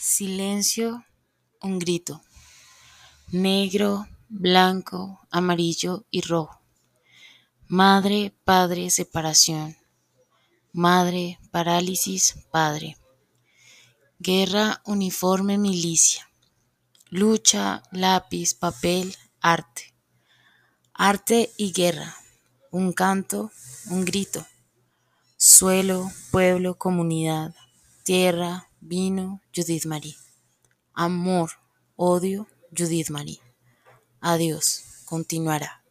Silencio, un grito. Negro, blanco, amarillo y rojo. Madre, padre, separación. Madre, parálisis, padre. Guerra, uniforme, milicia. Lucha, lápiz, papel, arte. Arte y guerra. Un canto, un grito. Suelo, pueblo, comunidad. Tierra, vino, Judith Marie. Amor, odio, Judith Marie. Adiós, continuará.